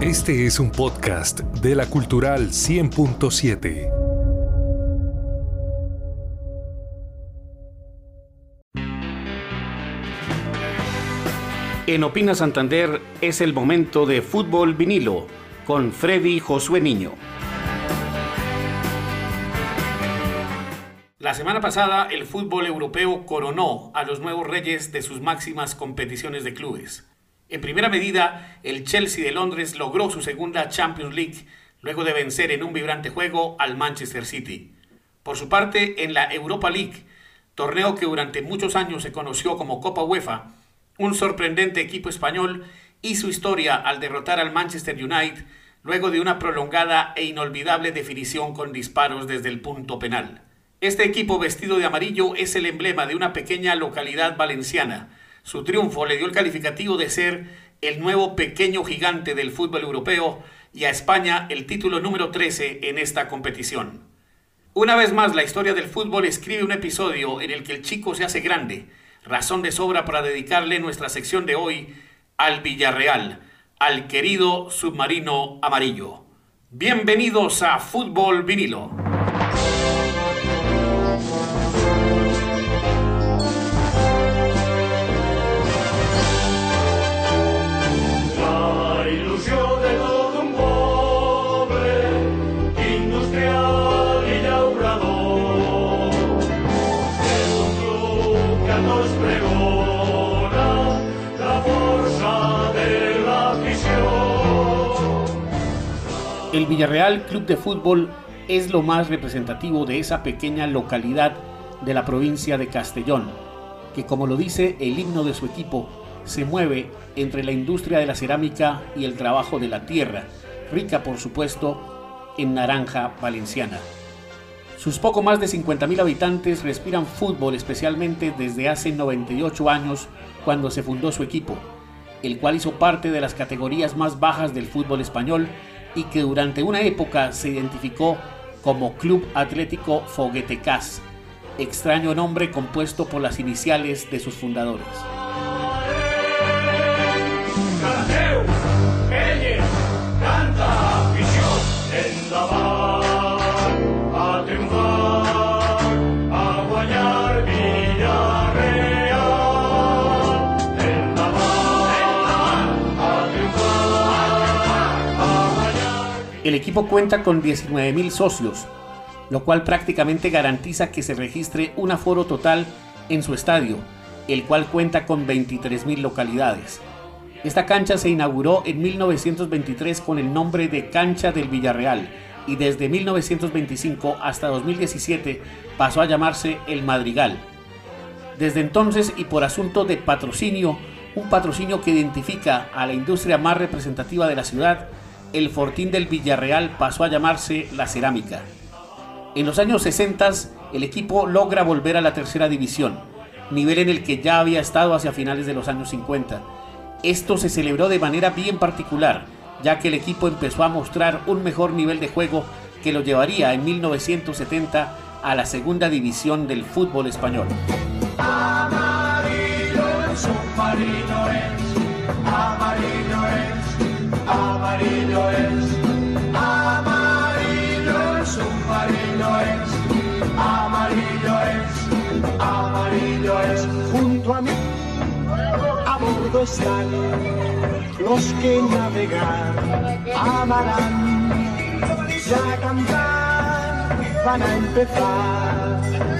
Este es un podcast de la Cultural 100.7. En Opina Santander es el momento de fútbol vinilo con Freddy Josué Niño. La semana pasada el fútbol europeo coronó a los nuevos reyes de sus máximas competiciones de clubes. En primera medida, el Chelsea de Londres logró su segunda Champions League luego de vencer en un vibrante juego al Manchester City. Por su parte, en la Europa League, torneo que durante muchos años se conoció como Copa UEFA, un sorprendente equipo español hizo historia al derrotar al Manchester United luego de una prolongada e inolvidable definición con disparos desde el punto penal. Este equipo vestido de amarillo es el emblema de una pequeña localidad valenciana, su triunfo le dio el calificativo de ser el nuevo pequeño gigante del fútbol europeo y a España el título número 13 en esta competición. Una vez más, la historia del fútbol escribe un episodio en el que el chico se hace grande, razón de sobra para dedicarle nuestra sección de hoy al Villarreal, al querido submarino amarillo. Bienvenidos a Fútbol Vinilo. El Villarreal Club de Fútbol es lo más representativo de esa pequeña localidad de la provincia de Castellón, que como lo dice el himno de su equipo, se mueve entre la industria de la cerámica y el trabajo de la tierra, rica por supuesto en naranja valenciana. Sus poco más de 50.000 habitantes respiran fútbol especialmente desde hace 98 años cuando se fundó su equipo, el cual hizo parte de las categorías más bajas del fútbol español y que durante una época se identificó como Club Atlético Foguetecas, extraño nombre compuesto por las iniciales de sus fundadores. El equipo cuenta con 19.000 socios, lo cual prácticamente garantiza que se registre un aforo total en su estadio, el cual cuenta con 23.000 localidades. Esta cancha se inauguró en 1923 con el nombre de Cancha del Villarreal y desde 1925 hasta 2017 pasó a llamarse El Madrigal. Desde entonces y por asunto de patrocinio, un patrocinio que identifica a la industria más representativa de la ciudad, el Fortín del Villarreal pasó a llamarse La Cerámica. En los años 60 el equipo logra volver a la tercera división, nivel en el que ya había estado hacia finales de los años 50. Esto se celebró de manera bien particular, ya que el equipo empezó a mostrar un mejor nivel de juego que lo llevaría en 1970 a la segunda división del fútbol español. Amarillo es, amarillo es, amarillo es, amarillo es, amarillo es. Junto a mí, a bordo están los que navegar amarán. Ya cantar van a empezar.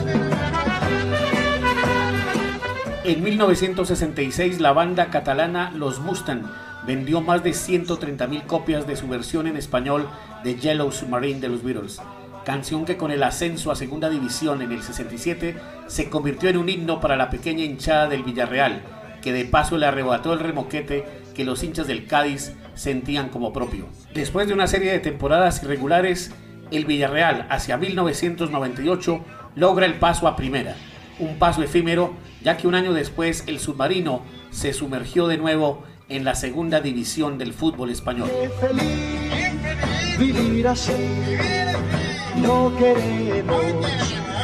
En 1966 la banda catalana Los Mustang vendió más de 130.000 copias de su versión en español de Yellow Submarine de los Beatles, canción que con el ascenso a segunda división en el 67 se convirtió en un himno para la pequeña hinchada del Villarreal, que de paso le arrebató el remoquete que los hinchas del Cádiz sentían como propio. Después de una serie de temporadas irregulares, el Villarreal hacia 1998 logra el paso a primera, un paso efímero ya que un año después el submarino se sumergió de nuevo en la segunda división del fútbol español. Vivir así, no queremos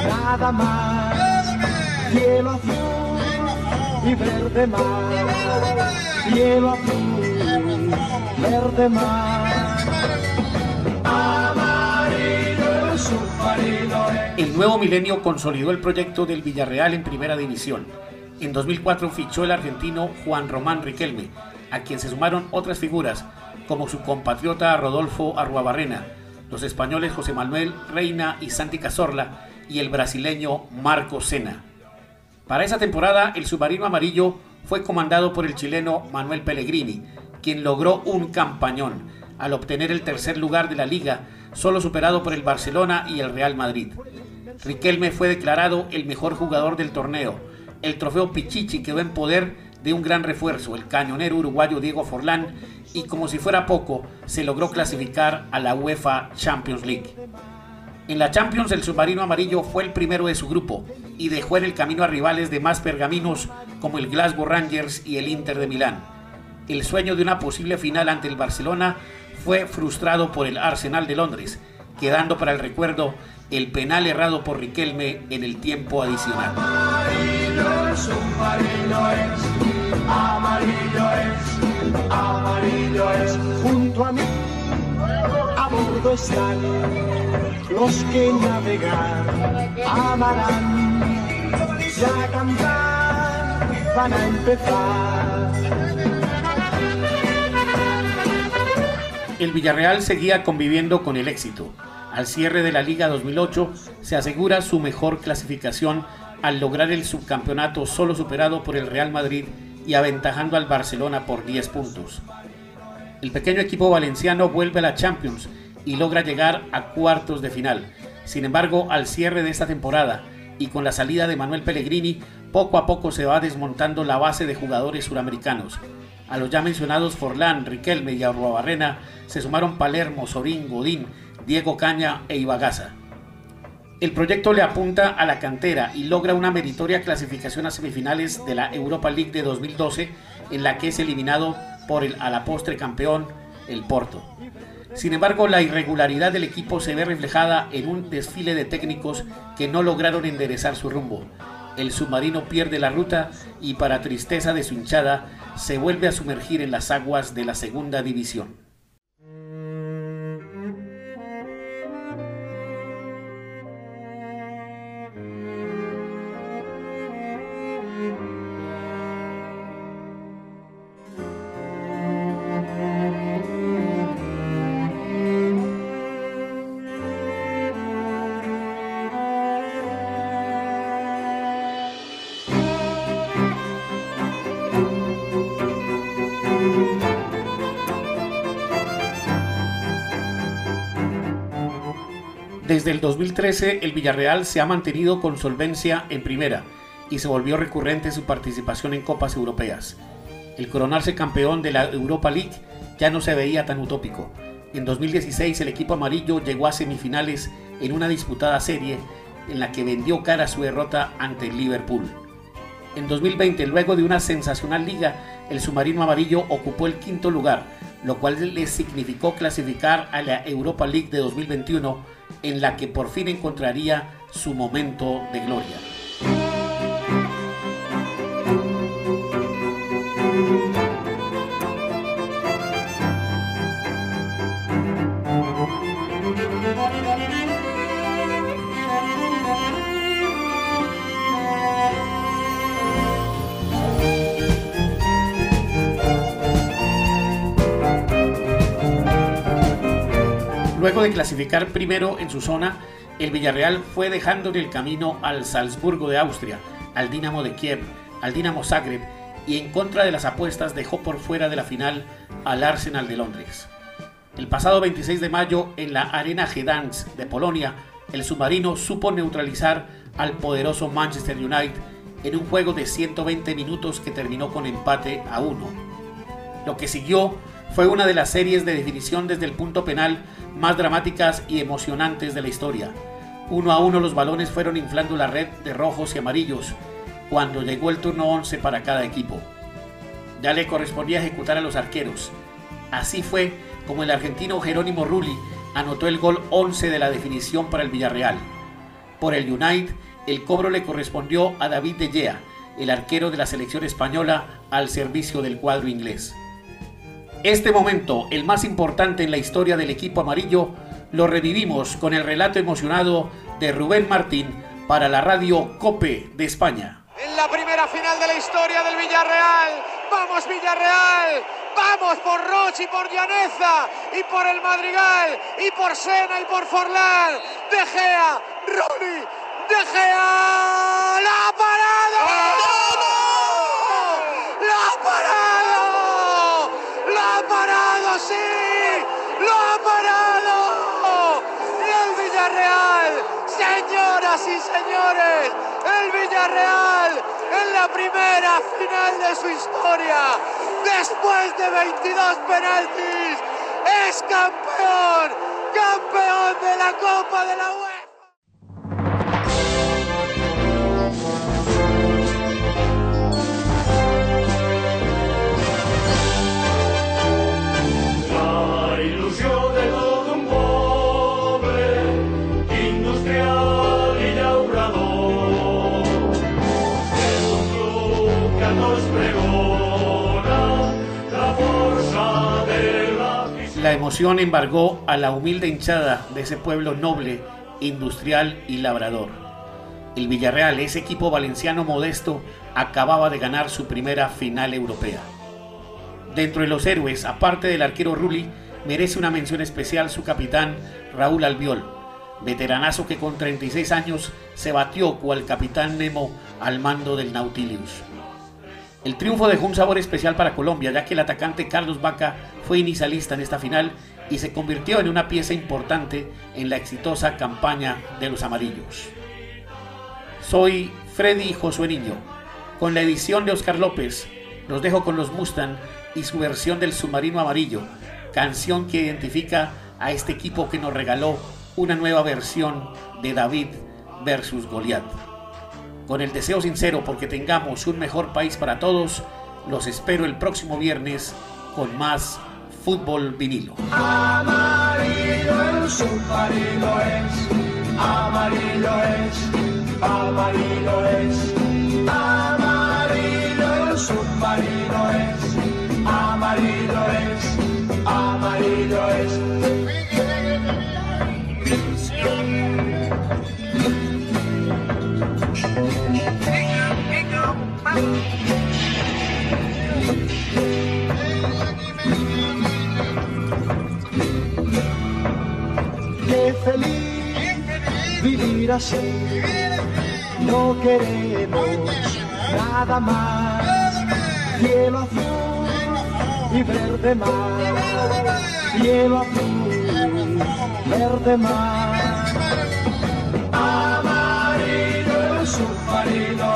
nada más. Cielo azul y verde mar, cielo azul verde mar. El nuevo milenio consolidó el proyecto del Villarreal en primera división. En 2004 fichó el argentino Juan Román Riquelme, a quien se sumaron otras figuras como su compatriota Rodolfo Arruabarrena, los españoles José Manuel Reina y Santi Cazorla y el brasileño Marco Sena. Para esa temporada, el submarino amarillo fue comandado por el chileno Manuel Pellegrini, quien logró un campañón al obtener el tercer lugar de la liga, solo superado por el Barcelona y el Real Madrid. Riquelme fue declarado el mejor jugador del torneo. El trofeo Pichichi quedó en poder de un gran refuerzo, el cañonero uruguayo Diego Forlán, y como si fuera poco, se logró clasificar a la UEFA Champions League. En la Champions el submarino amarillo fue el primero de su grupo y dejó en el camino a rivales de más pergaminos como el Glasgow Rangers y el Inter de Milán. El sueño de una posible final ante el Barcelona fue frustrado por el Arsenal de Londres, quedando para el recuerdo el penal errado por Riquelme en el tiempo adicional. Amarillo es, amarillo es, amarillo es, junto a mí, a bordo están los que navegar amarán, ya cantar van a empezar. El Villarreal seguía conviviendo con el éxito. Al cierre de la Liga 2008 se asegura su mejor clasificación al lograr el subcampeonato solo superado por el Real Madrid y aventajando al Barcelona por 10 puntos. El pequeño equipo valenciano vuelve a la Champions y logra llegar a cuartos de final. Sin embargo, al cierre de esta temporada y con la salida de Manuel Pellegrini, poco a poco se va desmontando la base de jugadores suramericanos. A los ya mencionados Forlán, Riquelme y Arruabarrena se sumaron Palermo, Sorín, Godín, Diego Caña e Ibagaza. El proyecto le apunta a la cantera y logra una meritoria clasificación a semifinales de la Europa League de 2012, en la que es eliminado por el a la postre campeón, el Porto. Sin embargo, la irregularidad del equipo se ve reflejada en un desfile de técnicos que no lograron enderezar su rumbo. El submarino pierde la ruta y, para tristeza de su hinchada, se vuelve a sumergir en las aguas de la segunda división. Desde el 2013 el Villarreal se ha mantenido con solvencia en primera y se volvió recurrente su participación en copas europeas. El coronarse campeón de la Europa League ya no se veía tan utópico. En 2016 el equipo amarillo llegó a semifinales en una disputada serie en la que vendió cara su derrota ante el Liverpool. En 2020, luego de una sensacional liga, el submarino amarillo ocupó el quinto lugar, lo cual le significó clasificar a la Europa League de 2021 en la que por fin encontraría su momento de gloria. Luego de clasificar primero en su zona, el Villarreal fue dejando en el camino al Salzburgo de Austria, al Dinamo de Kiev, al Dinamo Zagreb y en contra de las apuestas dejó por fuera de la final al Arsenal de Londres. El pasado 26 de mayo en la Arena Gdansk de Polonia, el submarino supo neutralizar al poderoso Manchester United en un juego de 120 minutos que terminó con empate a 1. Lo que siguió fue una de las series de definición desde el punto penal más dramáticas y emocionantes de la historia. Uno a uno los balones fueron inflando la red de rojos y amarillos cuando llegó el turno 11 para cada equipo. Ya le correspondía ejecutar a los arqueros. Así fue como el argentino Jerónimo Rulli anotó el gol 11 de la definición para el Villarreal. Por el United, el cobro le correspondió a David De Gea, el arquero de la selección española al servicio del cuadro inglés. Este momento, el más importante en la historia del equipo amarillo, lo revivimos con el relato emocionado de Rubén Martín para la radio Cope de España. En la primera final de la historia del Villarreal, vamos Villarreal, vamos por Roche y por Llaneza y por el Madrigal y por Sena y por Forlán, De Gea, Rooney, De Gea, la señoras y señores, el Villarreal en la primera final de su historia, después de 22 penaltis, es campeón, campeón de la Copa de la emoción embargó a la humilde hinchada de ese pueblo noble, industrial y labrador. El Villarreal, ese equipo valenciano modesto, acababa de ganar su primera final europea. Dentro de los héroes, aparte del arquero Rulli, merece una mención especial su capitán Raúl Albiol, veteranazo que con 36 años se batió cual capitán Nemo al mando del Nautilus. El triunfo dejó un sabor especial para Colombia, ya que el atacante Carlos Vaca fue inicialista en esta final y se convirtió en una pieza importante en la exitosa campaña de los amarillos. Soy Freddy Josué Niño. Con la edición de Oscar López, los dejo con los Mustang y su versión del Submarino Amarillo, canción que identifica a este equipo que nos regaló una nueva versión de David versus Goliat. Con el deseo sincero porque tengamos un mejor país para todos, los espero el próximo viernes con más fútbol vinilo. Amarillo es, amarillo es, amarillo es, así. No queremos nada más. Cielo azul y verde mar. Cielo azul, verde mar. Amarillo submarino